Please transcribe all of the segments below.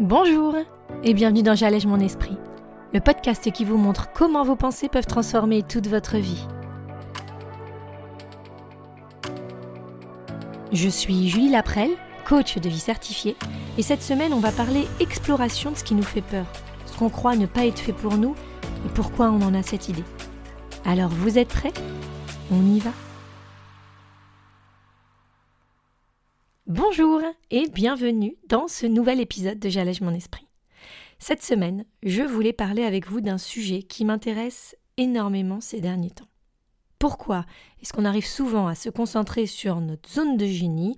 Bonjour et bienvenue dans J'allège mon esprit, le podcast qui vous montre comment vos pensées peuvent transformer toute votre vie. Je suis Julie Laprelle, coach de vie certifiée, et cette semaine on va parler exploration de ce qui nous fait peur, ce qu'on croit ne pas être fait pour nous et pourquoi on en a cette idée. Alors vous êtes prêts? On y va? Bonjour et bienvenue dans ce nouvel épisode de J'allège mon esprit. Cette semaine, je voulais parler avec vous d'un sujet qui m'intéresse énormément ces derniers temps. Pourquoi est-ce qu'on arrive souvent à se concentrer sur notre zone de génie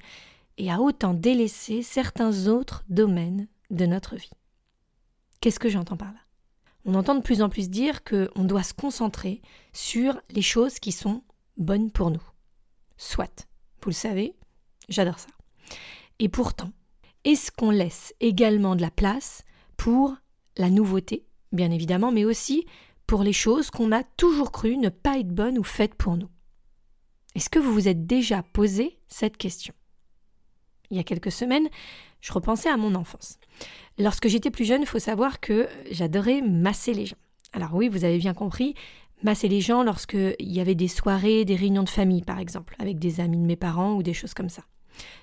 et à autant délaisser certains autres domaines de notre vie? Qu'est-ce que j'entends par là? On entend de plus en plus dire qu'on doit se concentrer sur les choses qui sont bonnes pour nous. Soit, vous le savez, j'adore ça. Et pourtant, est-ce qu'on laisse également de la place pour la nouveauté, bien évidemment, mais aussi pour les choses qu'on a toujours cru ne pas être bonnes ou faites pour nous? Est-ce que vous vous êtes déjà posé cette question? Il y a quelques semaines, je repensais à mon enfance. Lorsque j'étais plus jeune, il faut savoir que j'adorais masser les gens. Alors oui, vous avez bien compris, masser les gens lorsqu'il y avait des soirées, des réunions de famille, par exemple, avec des amis de mes parents ou des choses comme ça.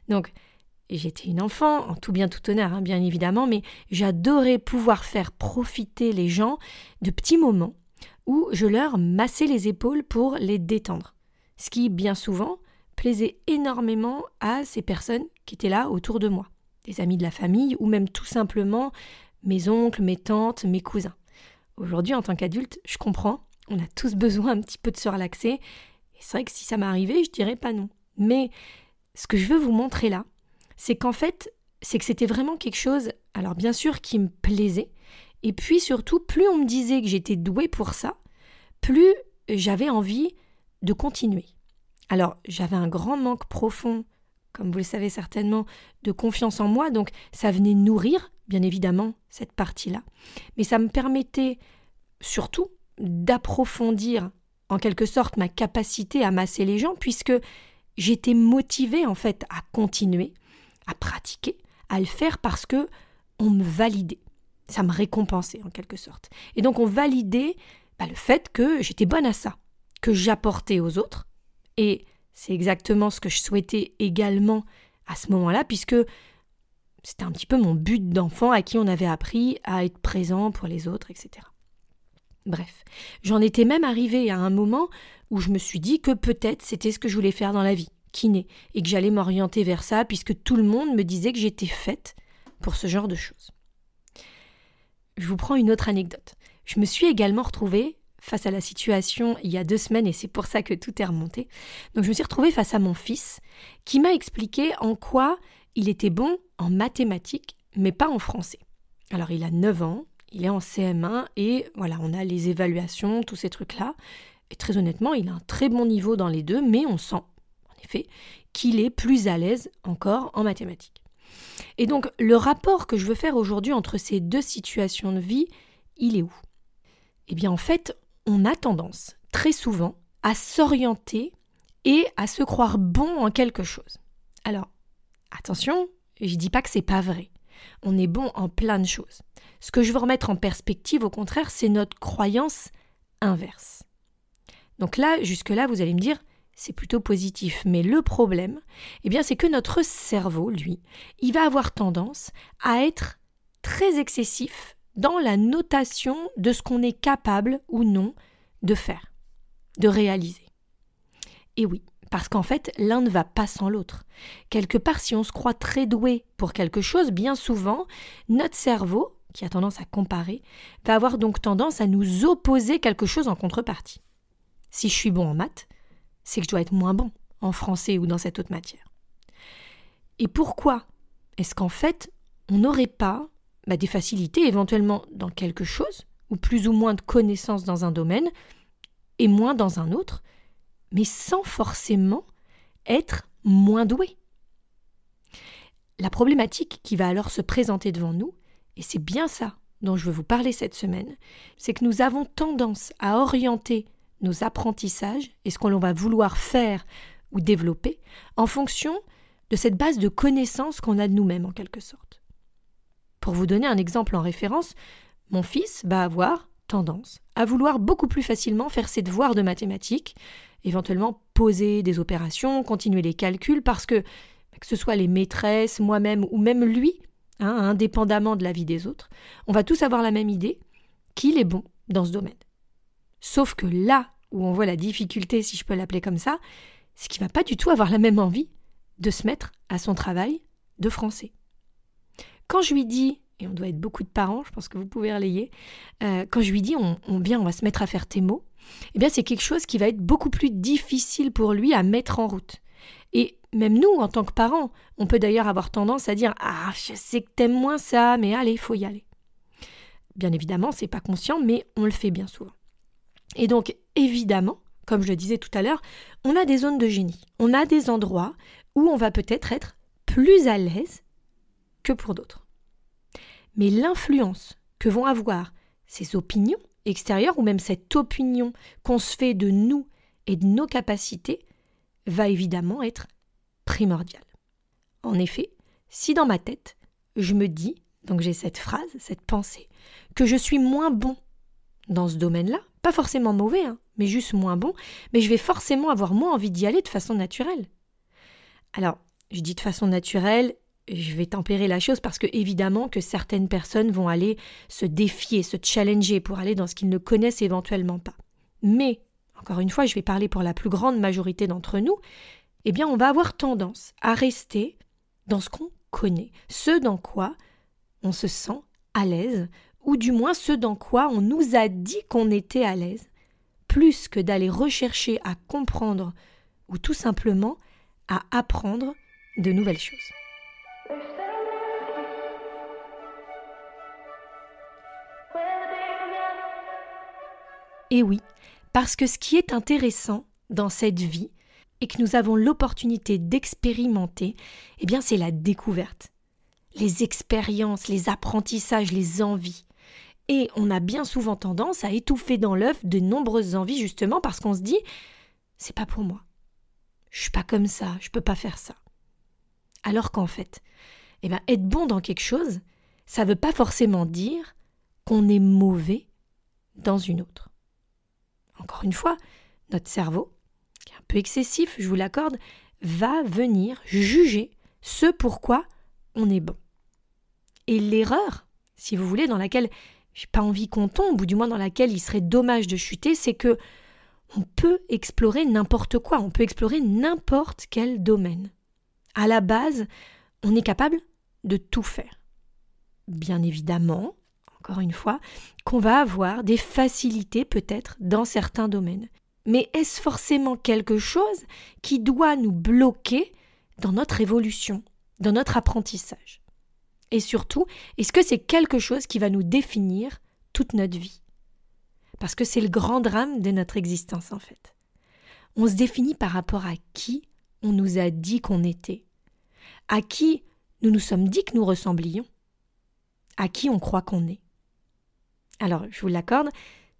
Donc, J'étais une enfant, en tout bien tout honneur, hein, bien évidemment, mais j'adorais pouvoir faire profiter les gens de petits moments où je leur massais les épaules pour les détendre. Ce qui, bien souvent, plaisait énormément à ces personnes qui étaient là autour de moi, des amis de la famille ou même tout simplement mes oncles, mes tantes, mes cousins. Aujourd'hui, en tant qu'adulte, je comprends, on a tous besoin un petit peu de se relaxer. Et c'est vrai que si ça m'arrivait, je dirais pas non. Mais ce que je veux vous montrer là, c'est qu'en fait, c'est que c'était vraiment quelque chose, alors bien sûr, qui me plaisait, et puis surtout, plus on me disait que j'étais douée pour ça, plus j'avais envie de continuer. Alors, j'avais un grand manque profond, comme vous le savez certainement, de confiance en moi, donc ça venait nourrir, bien évidemment, cette partie-là. Mais ça me permettait surtout d'approfondir, en quelque sorte, ma capacité à masser les gens, puisque j'étais motivée, en fait, à continuer, à pratiquer, à le faire parce que on me validait. Ça me récompensait en quelque sorte. Et donc on validait bah, le fait que j'étais bonne à ça, que j'apportais aux autres. Et c'est exactement ce que je souhaitais également à ce moment-là, puisque c'était un petit peu mon but d'enfant à qui on avait appris à être présent pour les autres, etc. Bref, j'en étais même arrivée à un moment où je me suis dit que peut-être c'était ce que je voulais faire dans la vie kiné et que j'allais m'orienter vers ça puisque tout le monde me disait que j'étais faite pour ce genre de choses. Je vous prends une autre anecdote. Je me suis également retrouvée face à la situation il y a deux semaines et c'est pour ça que tout est remonté. Donc je me suis retrouvée face à mon fils qui m'a expliqué en quoi il était bon en mathématiques mais pas en français. Alors il a 9 ans, il est en CM1 et voilà, on a les évaluations, tous ces trucs-là. Et très honnêtement, il a un très bon niveau dans les deux, mais on sent effet, qu'il est plus à l'aise encore en mathématiques. Et donc, le rapport que je veux faire aujourd'hui entre ces deux situations de vie, il est où? Eh bien, en fait, on a tendance, très souvent, à s'orienter et à se croire bon en quelque chose. Alors, attention, je dis pas que c'est pas vrai. On est bon en plein de choses. Ce que je veux remettre en perspective, au contraire, c'est notre croyance inverse. Donc là, jusque-là, vous allez me dire, c'est plutôt positif. Mais le problème, eh bien, c'est que notre cerveau, lui, il va avoir tendance à être très excessif dans la notation de ce qu'on est capable ou non de faire, de réaliser. Et oui, parce qu'en fait, l'un ne va pas sans l'autre. Quelque part, si on se croit très doué pour quelque chose, bien souvent, notre cerveau, qui a tendance à comparer, va avoir donc tendance à nous opposer quelque chose en contrepartie. Si je suis bon en maths, c'est que je dois être moins bon en français ou dans cette autre matière. Et pourquoi est-ce qu'en fait, on n'aurait pas bah, des facilités éventuellement dans quelque chose, ou plus ou moins de connaissances dans un domaine, et moins dans un autre, mais sans forcément être moins doué La problématique qui va alors se présenter devant nous, et c'est bien ça dont je veux vous parler cette semaine, c'est que nous avons tendance à orienter nos apprentissages et ce qu'on va vouloir faire ou développer en fonction de cette base de connaissances qu'on a de nous-mêmes en quelque sorte. Pour vous donner un exemple en référence, mon fils va avoir tendance à vouloir beaucoup plus facilement faire ses devoirs de mathématiques, éventuellement poser des opérations, continuer les calculs, parce que, que ce soit les maîtresses, moi-même ou même lui, hein, indépendamment de la vie des autres, on va tous avoir la même idée qu'il est bon dans ce domaine. Sauf que là où on voit la difficulté, si je peux l'appeler comme ça, c'est qu'il va pas du tout avoir la même envie de se mettre à son travail de français. Quand je lui dis, et on doit être beaucoup de parents, je pense que vous pouvez relayer, euh, quand je lui dis on, on va se mettre à faire tes mots, eh bien c'est quelque chose qui va être beaucoup plus difficile pour lui à mettre en route. Et même nous, en tant que parents, on peut d'ailleurs avoir tendance à dire Ah, je sais que t'aimes moins ça, mais allez, faut y aller. Bien évidemment, c'est pas conscient, mais on le fait bien souvent. Et donc, évidemment, comme je le disais tout à l'heure, on a des zones de génie. On a des endroits où on va peut-être être plus à l'aise que pour d'autres. Mais l'influence que vont avoir ces opinions extérieures ou même cette opinion qu'on se fait de nous et de nos capacités va évidemment être primordiale. En effet, si dans ma tête, je me dis, donc j'ai cette phrase, cette pensée, que je suis moins bon dans ce domaine-là, pas forcément mauvais, hein, mais juste moins bon, mais je vais forcément avoir moins envie d'y aller de façon naturelle. Alors, je dis de façon naturelle, je vais tempérer la chose parce que évidemment que certaines personnes vont aller se défier, se challenger pour aller dans ce qu'ils ne connaissent éventuellement pas. Mais, encore une fois, je vais parler pour la plus grande majorité d'entre nous, eh bien on va avoir tendance à rester dans ce qu'on connaît, ce dans quoi on se sent à l'aise, ou du moins ce dans quoi on nous a dit qu'on était à l'aise, plus que d'aller rechercher à comprendre ou tout simplement à apprendre de nouvelles choses. Et oui, parce que ce qui est intéressant dans cette vie et que nous avons l'opportunité d'expérimenter, eh bien c'est la découverte, les expériences, les apprentissages, les envies. Et on a bien souvent tendance à étouffer dans l'œuf de nombreuses envies justement parce qu'on se dit c'est pas pour moi. Je suis pas comme ça, je peux pas faire ça. Alors qu'en fait, eh bien, être bon dans quelque chose, ça veut pas forcément dire qu'on est mauvais dans une autre. Encore une fois, notre cerveau, qui est un peu excessif, je vous l'accorde, va venir juger ce pourquoi on est bon. Et l'erreur, si vous voulez, dans laquelle j'ai pas envie qu'on tombe, ou du moins dans laquelle il serait dommage de chuter, c'est que on peut explorer n'importe quoi, on peut explorer n'importe quel domaine. À la base, on est capable de tout faire. Bien évidemment, encore une fois, qu'on va avoir des facilités peut-être dans certains domaines. Mais est-ce forcément quelque chose qui doit nous bloquer dans notre évolution, dans notre apprentissage? Et surtout, est-ce que c'est quelque chose qui va nous définir toute notre vie? Parce que c'est le grand drame de notre existence en fait. On se définit par rapport à qui on nous a dit qu'on était, à qui nous nous sommes dit que nous ressemblions, à qui on croit qu'on est. Alors, je vous l'accorde,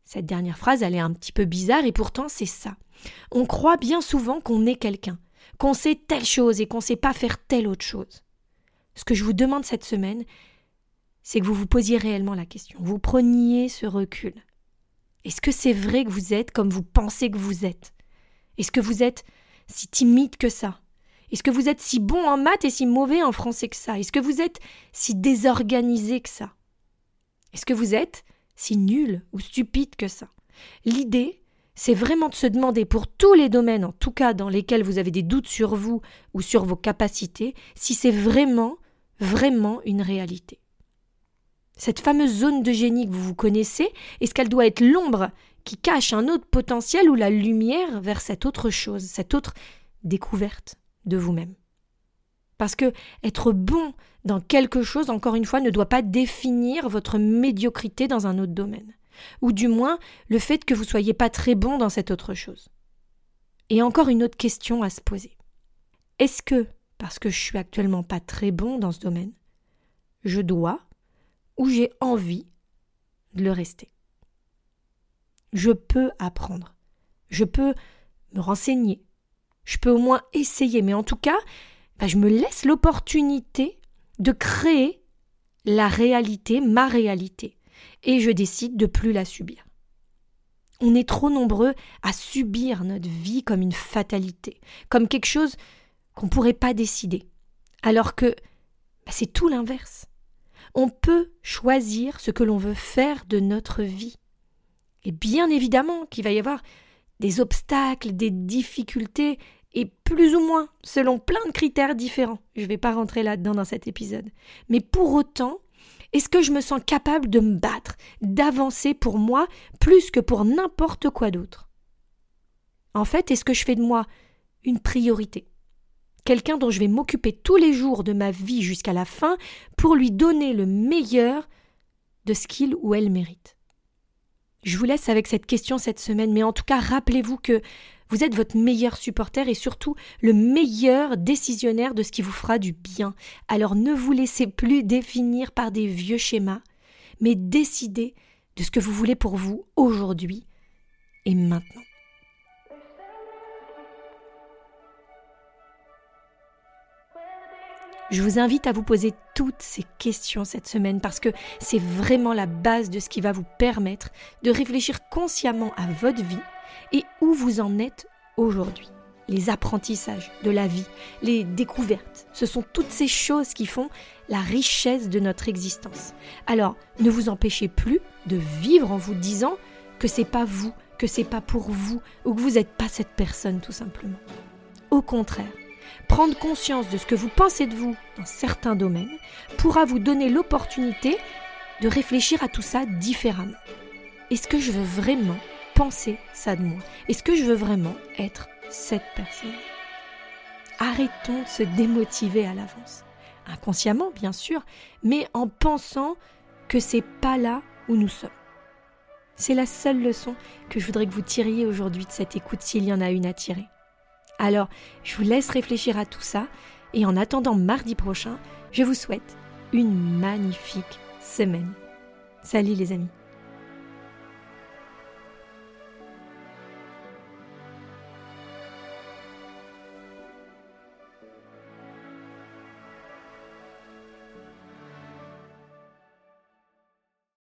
cette dernière phrase, elle est un petit peu bizarre et pourtant c'est ça. On croit bien souvent qu'on est quelqu'un, qu'on sait telle chose et qu'on ne sait pas faire telle autre chose. Ce que je vous demande cette semaine, c'est que vous vous posiez réellement la question, vous preniez ce recul. Est-ce que c'est vrai que vous êtes comme vous pensez que vous êtes? Est-ce que vous êtes si timide que ça? Est-ce que vous êtes si bon en maths et si mauvais en français que ça? Est-ce que vous êtes si désorganisé que ça? Est-ce que vous êtes si nul ou stupide que ça? L'idée, c'est vraiment de se demander pour tous les domaines, en tout cas dans lesquels vous avez des doutes sur vous ou sur vos capacités, si c'est vraiment, vraiment une réalité. Cette fameuse zone de génie que vous vous connaissez, est-ce qu'elle doit être l'ombre qui cache un autre potentiel ou la lumière vers cette autre chose, cette autre découverte de vous-même Parce que être bon dans quelque chose, encore une fois, ne doit pas définir votre médiocrité dans un autre domaine, ou du moins le fait que vous soyez pas très bon dans cette autre chose. Et encore une autre question à se poser. Est-ce que, parce que je suis actuellement pas très bon dans ce domaine, je dois ou j'ai envie de le rester? Je peux apprendre, je peux me renseigner, je peux au moins essayer, mais en tout cas, bah, je me laisse l'opportunité de créer la réalité, ma réalité, et je décide de plus la subir. On est trop nombreux à subir notre vie comme une fatalité, comme quelque chose qu'on ne pourrait pas décider, alors que bah, c'est tout l'inverse. On peut choisir ce que l'on veut faire de notre vie. Et bien évidemment qu'il va y avoir des obstacles, des difficultés, et plus ou moins, selon plein de critères différents. Je ne vais pas rentrer là-dedans dans cet épisode. Mais pour autant, est-ce que je me sens capable de me battre, d'avancer pour moi plus que pour n'importe quoi d'autre? En fait, est-ce que je fais de moi une priorité? Quelqu'un dont je vais m'occuper tous les jours de ma vie jusqu'à la fin pour lui donner le meilleur de ce qu'il ou elle mérite. Je vous laisse avec cette question cette semaine, mais en tout cas, rappelez-vous que vous êtes votre meilleur supporter et surtout le meilleur décisionnaire de ce qui vous fera du bien. Alors ne vous laissez plus définir par des vieux schémas, mais décidez de ce que vous voulez pour vous aujourd'hui et maintenant. Je vous invite à vous poser toutes ces questions cette semaine parce que c'est vraiment la base de ce qui va vous permettre de réfléchir consciemment à votre vie et où vous en êtes aujourd'hui. Les apprentissages de la vie, les découvertes, ce sont toutes ces choses qui font la richesse de notre existence. Alors, ne vous empêchez plus de vivre en vous disant que c'est pas vous, que c'est pas pour vous ou que vous n'êtes pas cette personne tout simplement. Au contraire, prendre conscience de ce que vous pensez de vous dans certains domaines pourra vous donner l'opportunité de réfléchir à tout ça différemment. Est-ce que je veux vraiment penser ça de moi? Est-ce que je veux vraiment être cette personne? Arrêtons de se démotiver à l'avance. Inconsciemment, bien sûr, mais en pensant que c'est pas là où nous sommes. C'est la seule leçon que je voudrais que vous tiriez aujourd'hui de cette écoute s'il y en a une à tirer. Alors, je vous laisse réfléchir à tout ça et en attendant mardi prochain, je vous souhaite une magnifique semaine. Salut les amis